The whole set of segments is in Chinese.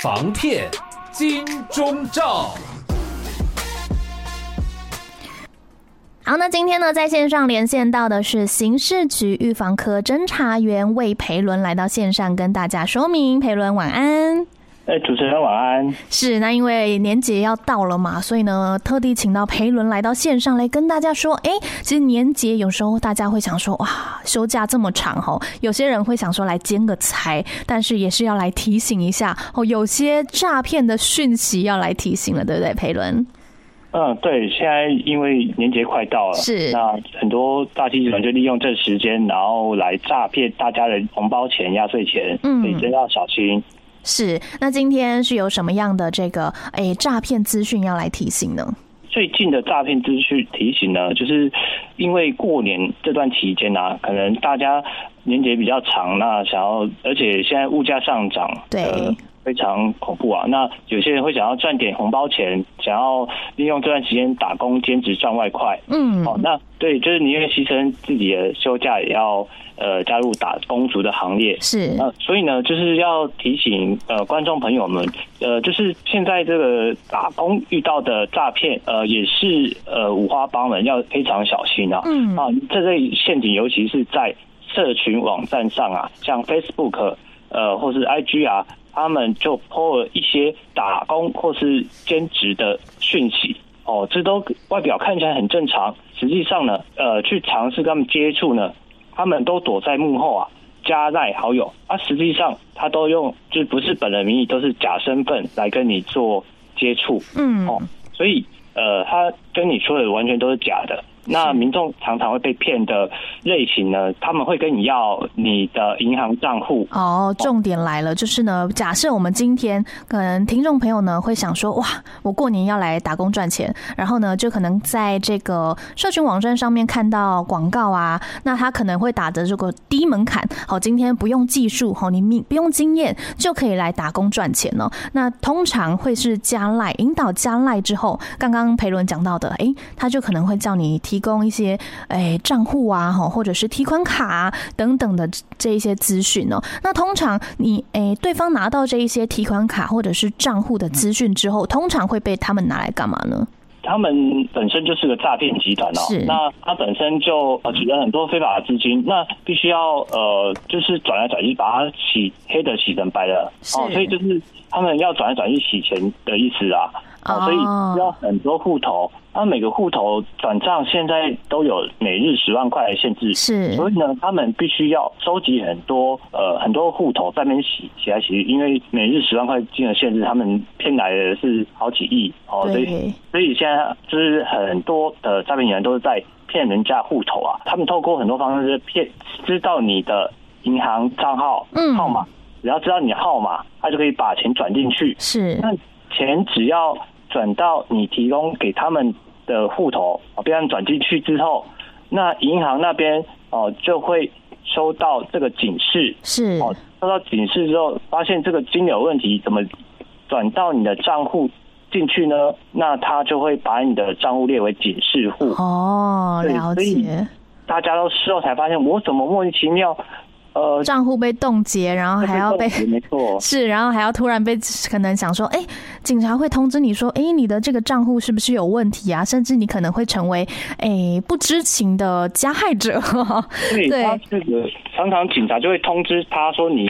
防骗金钟罩。好，那今天呢，在线上连线到的是刑事局预防科侦查员魏培伦，来到线上跟大家说明。培伦晚安。哎、欸，主持人晚安。是，那因为年节要到了嘛，所以呢，特地请到培伦来到线上来跟大家说，哎、欸，其实年节有时候大家会想说，哇，休假这么长吼，有些人会想说来兼个财，但是也是要来提醒一下哦，有些诈骗的讯息要来提醒了，对不对，培伦？嗯，对，现在因为年节快到了，是，那很多诈欺集团就利用这时间，然后来诈骗大家的红包钱、压岁钱，嗯，所以真要小心。是，那今天是有什么样的这个诶诈骗资讯要来提醒呢？最近的诈骗资讯提醒呢，就是因为过年这段期间啊，可能大家年节比较长，那想要，而且现在物价上涨，对。呃非常恐怖啊！那有些人会想要赚点红包钱，想要利用这段时间打工兼职赚外快。嗯，哦，那对，就是宁愿牺牲自己的休假，也要呃加入打工族的行列。是，呃，所以呢，就是要提醒呃观众朋友们，呃，就是现在这个打工遇到的诈骗，呃，也是呃五花八门，要非常小心啊。嗯，啊，这类陷阱，尤其是在社群网站上啊，像 Facebook，呃，或是 IG 啊。他们就 po 了一些打工或是兼职的讯息，哦，这都外表看起来很正常，实际上呢，呃，去尝试跟他们接触呢，他们都躲在幕后啊，加赖好友，啊，实际上他都用就不是本人名义，都是假身份来跟你做接触，嗯，哦，所以呃，他跟你说的完全都是假的。那民众常常会被骗的类型呢？他们会跟你要你的银行账户。哦，重点来了，就是呢，假设我们今天可能听众朋友呢会想说，哇，我过年要来打工赚钱，然后呢，就可能在这个社群网站上面看到广告啊，那他可能会打着这个低门槛，好，今天不用技术，好，你不用经验就可以来打工赚钱了。那通常会是加赖引导加赖之后，刚刚培伦讲到的，哎，他就可能会叫你提。提供一些诶账户啊，或者是提款卡啊等等的这一些资讯哦。那通常你诶对方拿到这一些提款卡或者是账户的资讯之后，通常会被他们拿来干嘛呢？他们本身就是个诈骗集团哦。是。那他本身就呃取得很多非法的资金，那必须要呃就是转来转去，把它洗黑的洗成白的哦。所以就是他们要转来转去洗钱的意思啊。哦，所以要很多户头，那每个户头转账现在都有每日十万块的限制，是，所以呢，他们必须要收集很多呃很多户头在那边洗洗来洗去，因为每日十万块金额限制，他们骗来的是好几亿哦，所以所以现在就是很多的诈骗人都是在骗人家户头啊，他们透过很多方式骗，知道你的银行账号号码，只要知道你的号码，他就可以把钱转进去，是，那钱只要。转到你提供给他们的户头，被他们转进去之后，那银行那边哦就会收到这个警示，是哦，收到警示之后，发现这个金流问题，怎么转到你的账户进去呢？那他就会把你的账户列为警示户。哦，了解。大家都事后才发现，我怎么莫名其妙。呃，账户被冻结，然后还要被，没错，是，然后还要突然被可能想说，哎，警察会通知你说，哎，你的这个账户是不是有问题啊？甚至你可能会成为哎不知情的加害者。对，对他这个常常警察就会通知他说你，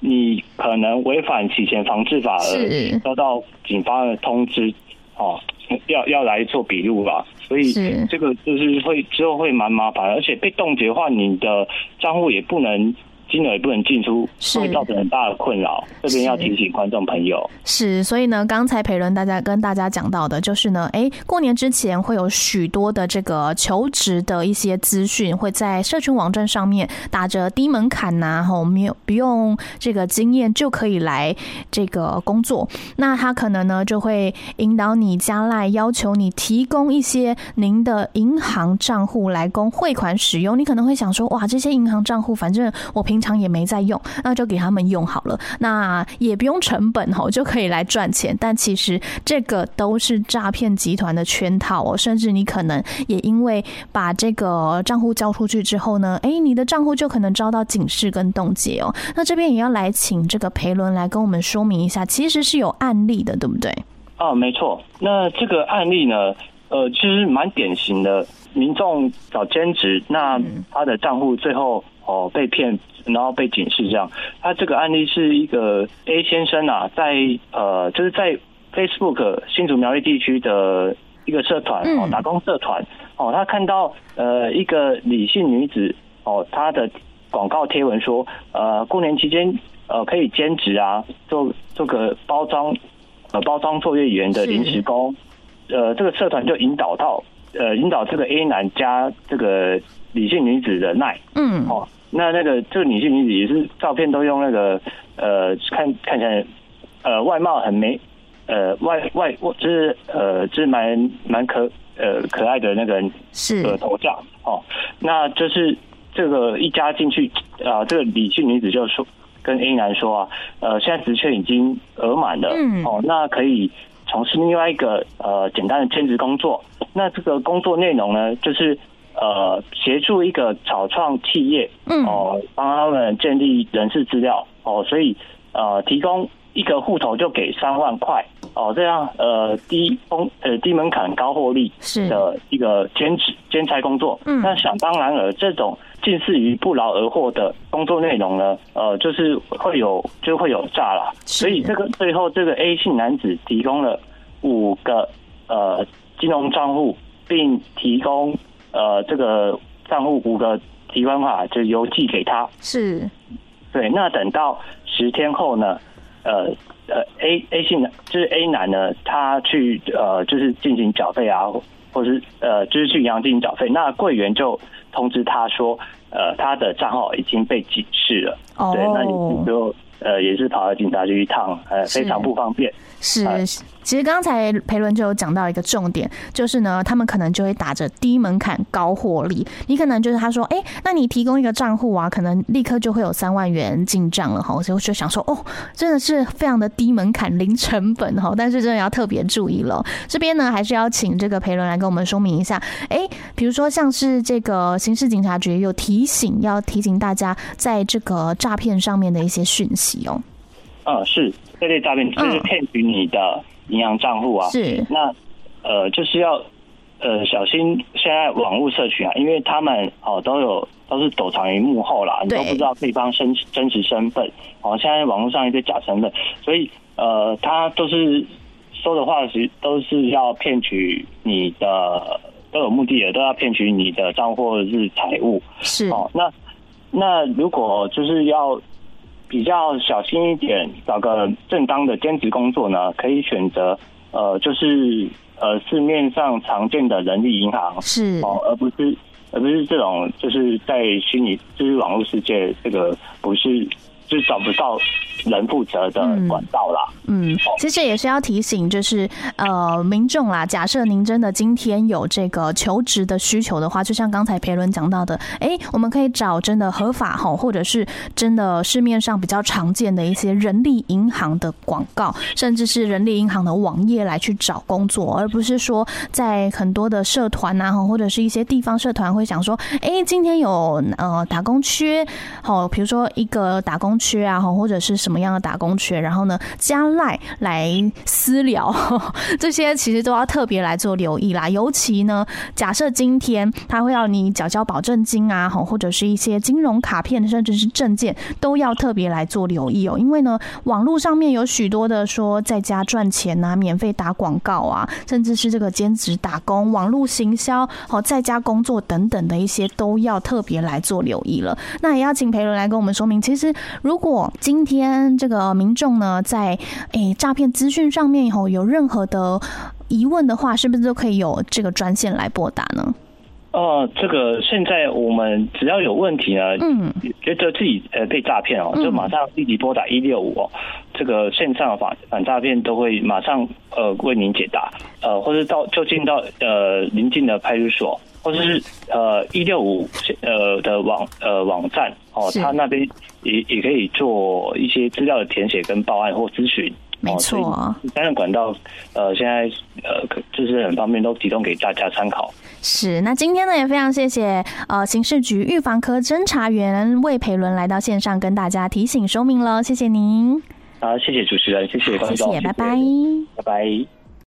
你你可能违反洗钱防治法而收到警方的通知，哦，要要来做笔录啦。所以这个就是会之后会蛮麻烦，而且被冻结的话，你的账户也不能。金额也不能进出，会造成很大的困扰。这边要提醒观众朋友是，所以呢，刚才培伦大家跟大家讲到的，就是呢，哎，过年之前会有许多的这个求职的一些资讯，会在社群网站上面打着低门槛呐，吼，没有不用这个经验就可以来这个工作。那他可能呢就会引导你加赖，要求你提供一些您的银行账户来供汇款使用。你可能会想说，哇，这些银行账户，反正我平平常也没在用，那就给他们用好了，那也不用成本哦，就可以来赚钱。但其实这个都是诈骗集团的圈套哦，甚至你可能也因为把这个账户交出去之后呢，哎，你的账户就可能遭到警示跟冻结哦。那这边也要来请这个培伦来跟我们说明一下，其实是有案例的，对不对？哦，没错。那这个案例呢，呃，其实蛮典型的，民众找兼职，那他的账户最后哦被骗，然后被警示这样。他这个案例是一个 A 先生啊，在呃，就是在 Facebook 新竹苗栗地区的一个社团哦，打工社团哦，他看到呃一个李姓女子哦，她的广告贴文说，呃，过年期间呃可以兼职啊，做做个包装。呃，包装作业员的临时工，呃，这个社团就引导到，呃，引导这个 A 男加这个李姓女子的赖，嗯，哦，那那个这个女性女子也是照片都用那个，呃，看看起来，呃，外貌很美，呃，外外就是呃，就是蛮蛮可呃可爱的那个是。呃头像，哦，那就是这个一加进去啊，呃，这个李姓女子就说。跟 A 男说啊，呃，现在职缺已经额满了，嗯，哦，那可以从事另外一个呃简单的兼职工作。那这个工作内容呢，就是呃协助一个草创企业，嗯，哦，帮他们建立人事资料，哦，所以呃提供一个户头就给三万块，哦，这样呃低风呃低门槛高获利是的一个兼职兼差工作。嗯，那想当然尔这种。近似于不劳而获的工作内容呢，呃，就是会有就会有诈了，所以这个最后这个 A 姓男子提供了五个呃金融账户，并提供呃这个账户五个提款卡，就邮寄给他。是，对。那等到十天后呢，呃呃 A A 姓男就是 A 男呢，他去呃就是进行缴费啊，或是呃就是去银行进行缴费，那柜员就。通知他说，呃，他的账号已经被警示了。Oh. 对，那你就呃也是跑到警察局一趟，呃，非常不方便。是。其实刚才培伦就有讲到一个重点，就是呢，他们可能就会打着低门槛高获利。你可能就是他说，哎，那你提供一个账户啊，可能立刻就会有三万元进账了哈。所以我就想说，哦，真的是非常的低门槛零成本哈。但是真的要特别注意了。这边呢，还是要请这个培伦来跟我们说明一下。哎，比如说像是这个刑事警察局有提醒，要提醒大家在这个诈骗上面的一些讯息哦。啊，是这类诈骗就是骗取你的。银行账户啊，是那呃，就是要呃小心现在网络社群啊，因为他们哦都有都是躲藏于幕后啦，你都不知道对方身真实身份哦。现在网络上一堆假身份，所以呃，他都是说的话是都是要骗取你的，都有目的的，都要骗取你的账户或者是财物。是哦，那那如果就是要。比较小心一点，找个正当的兼职工作呢，可以选择呃，就是呃市面上常见的人力银行是哦，而不是而不是这种就是在虚拟就是网络世界这个不是。就找不到人负责的管道啦。嗯，其实也是要提醒，就是呃，民众啦，假设您真的今天有这个求职的需求的话，就像刚才培伦讲到的，哎，我们可以找真的合法哈，或者是真的市面上比较常见的一些人力银行的广告，甚至是人力银行的网页来去找工作，而不是说在很多的社团呐，或者是一些地方社团会想说，哎，今天有呃打工缺，好，比如说一个打工。缺啊，或者是什么样的打工缺，然后呢，加赖来私聊，这些其实都要特别来做留意啦。尤其呢，假设今天他会要你缴交保证金啊，或者是一些金融卡片，甚至是证件，都要特别来做留意哦。因为呢，网络上面有许多的说在家赚钱啊，免费打广告啊，甚至是这个兼职打工、网络行销、好在家工作等等的一些，都要特别来做留意了。那也要请培伦来跟我们说明，其实。如果今天这个民众呢，在诶诈骗资讯上面以后有任何的疑问的话，是不是都可以有这个专线来拨打呢？呃，这个现在我们只要有问题呢，嗯，觉得自己呃被诈骗哦，就马上立即拨打一六五哦。这个线上反反诈骗都会马上呃为您解答，呃，或者到就近到呃邻近的派出所，或者是呃一六五呃的网呃网站哦，他那边也也可以做一些资料的填写跟报案或咨询。没错，三种管道，呃，现在呃，就是很方便，都提供给大家参考。是，那今天呢，也非常谢谢呃，刑事局预防科侦查员魏培伦来到线上跟大家提醒说明了，谢谢您。好，谢谢主持人，谢谢观众，谢谢，拜拜，拜拜。